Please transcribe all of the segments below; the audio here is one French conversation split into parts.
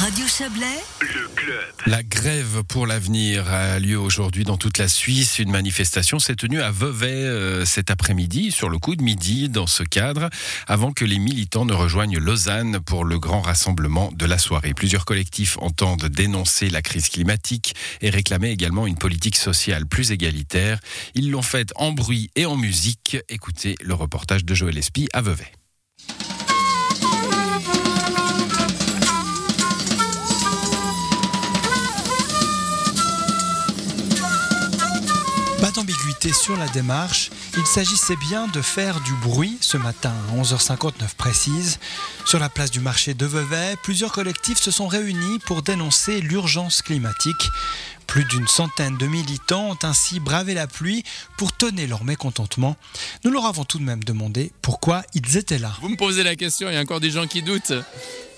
Radio Chablais, Le club. La grève pour l'avenir a lieu aujourd'hui dans toute la Suisse. Une manifestation s'est tenue à Vevey euh, cet après-midi, sur le coup de midi, dans ce cadre, avant que les militants ne rejoignent Lausanne pour le grand rassemblement de la soirée. Plusieurs collectifs entendent dénoncer la crise climatique et réclamer également une politique sociale plus égalitaire. Ils l'ont fait en bruit et en musique. Écoutez le reportage de Joël Espy à Vevey. Sur la démarche, il s'agissait bien de faire du bruit ce matin à 11h59 précise. Sur la place du marché de Vevey, plusieurs collectifs se sont réunis pour dénoncer l'urgence climatique. Plus d'une centaine de militants ont ainsi bravé la pluie pour tonner leur mécontentement. Nous leur avons tout de même demandé pourquoi ils étaient là. Vous me posez la question, il y a encore des gens qui doutent.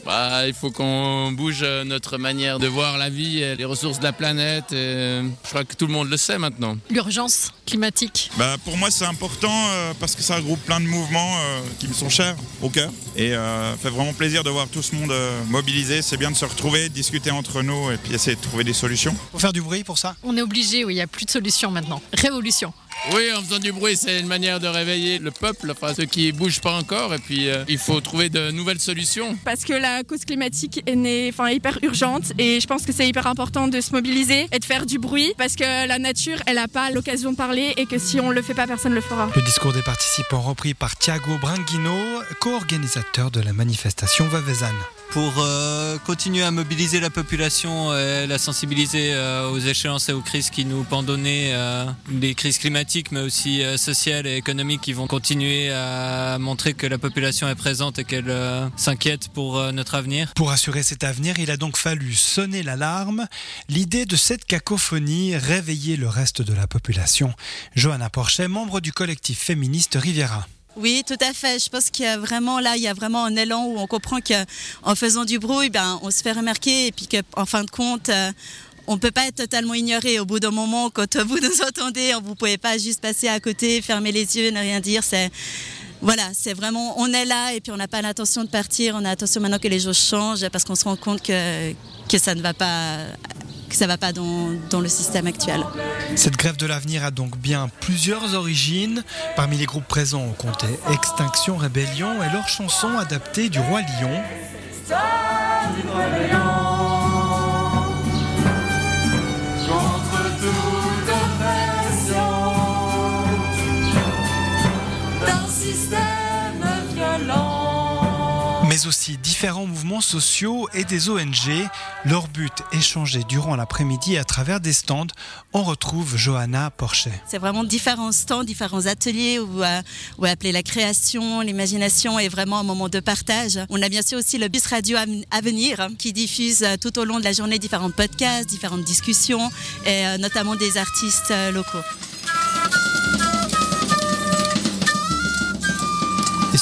Bah, il faut qu'on bouge euh, notre manière de voir la vie et les ressources de la planète. et je crois que tout le monde le sait maintenant. l'urgence climatique. Bah, pour moi, c'est important euh, parce que ça regroupe plein de mouvements euh, qui me sont chers au cœur. Et euh, fait vraiment plaisir de voir tout ce monde euh, mobilisé. C'est bien de se retrouver, de discuter entre nous et puis essayer de trouver des solutions. Pour faire du bruit pour ça? On est obligé, oui, il n'y a plus de solution maintenant. Révolution. Oui, en faisant du bruit, c'est une manière de réveiller le peuple, enfin ceux qui bougent pas encore. Et puis, euh, il faut trouver de nouvelles solutions. parce que la cause climatique est née, enfin, hyper urgente et je pense que c'est hyper important de se mobiliser et de faire du bruit parce que la nature, elle n'a pas l'occasion de parler et que si on le fait pas, personne le fera. Le discours des participants repris par Thiago Branguino, co-organisateur de la manifestation Veuvezanne. pour euh, continuer à mobiliser la population et la sensibiliser euh, aux échéances et aux crises qui nous pendonnaient, euh, des crises climatiques mais aussi euh, sociales et économiques qui vont continuer à montrer que la population est présente et qu'elle euh, s'inquiète pour euh, notre avenir. Pour assurer cet avenir, il a donc fallu sonner l'alarme. L'idée de cette cacophonie réveiller le reste de la population. Johanna Porchet, membre du collectif féministe Riviera. Oui, tout à fait. Je pense qu'il y a vraiment là, il y a vraiment un élan où on comprend qu'en faisant du bruit, ben, on se fait remarquer et puis qu'en fin de compte, on peut pas être totalement ignoré. Au bout d'un moment, quand vous nous entendez, vous pouvez pas juste passer à côté, fermer les yeux, ne rien dire. C'est voilà, c'est vraiment, on est là et puis on n'a pas l'intention de partir. On a attention maintenant que les choses changent parce qu'on se rend compte que que ça ne va pas, que ça va pas dans, dans le système actuel. Cette grève de l'avenir a donc bien plusieurs origines. Parmi les groupes présents, on comptait Extinction Rébellion et leur chanson adaptée du Roi Lion. Mais aussi différents mouvements sociaux et des ONG. Leur but échangé durant l'après-midi à travers des stands. On retrouve Johanna Porchet. C'est vraiment différents stands, différents ateliers où, euh, où appeler la création, l'imagination est vraiment un moment de partage. On a bien sûr aussi le bus radio Aven- Avenir hein, qui diffuse euh, tout au long de la journée différents podcasts, différentes discussions et euh, notamment des artistes locaux.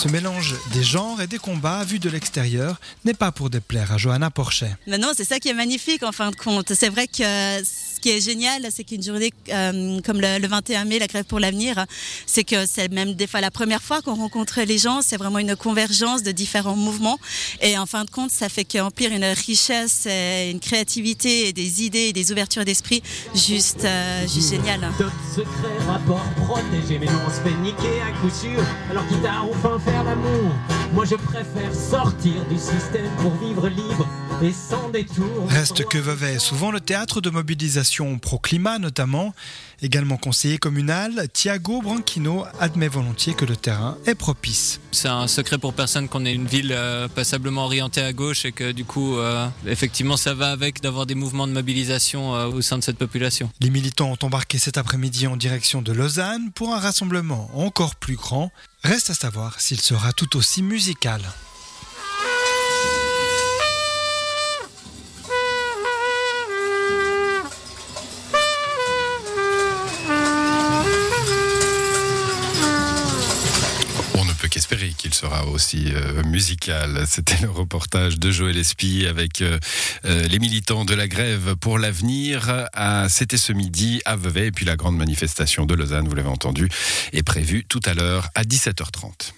Ce mélange des genres et des combats vus de l'extérieur n'est pas pour déplaire à Johanna Porchet. Mais non, c'est ça qui est magnifique en fin de compte. C'est vrai que euh, ce qui est génial, c'est qu'une journée euh, comme le, le 21 mai, la grève pour l'avenir, c'est que c'est même des fois la première fois qu'on rencontre les gens. C'est vraiment une convergence de différents mouvements. Et en fin de compte, ça fait qu'emplir une richesse, et une créativité, et des idées et des ouvertures d'esprit juste, euh, juste génial. Top secret, rapport protégé, mais on se fait niquer à coup sûr. Alors quitte à enfin faire l'amour, moi je préfère sortir du système pour vivre libre et sans détour. Reste que Vevey est souvent le théâtre de mobilisation pro-climat notamment. Également conseiller communal, Thiago Branquino admet volontiers que le terrain est propice. C'est un secret pour personne qu'on est une ville euh, passablement orientée à gauche et que du coup, euh, effectivement, ça va avec d'avoir des mouvements de mobilisation euh, au sein de cette population. Les militants ont embarqué cet après-midi en direction de Lausanne pour un rassemblement encore plus grand. Reste à savoir s'il sera tout aussi musical. Qu'espérer qu'il sera aussi euh, musical. C'était le reportage de Joël Espy avec euh, euh, les militants de la grève pour l'avenir. C'était ce midi à Vevey. Et puis la grande manifestation de Lausanne, vous l'avez entendu, est prévue tout à l'heure à 17h30.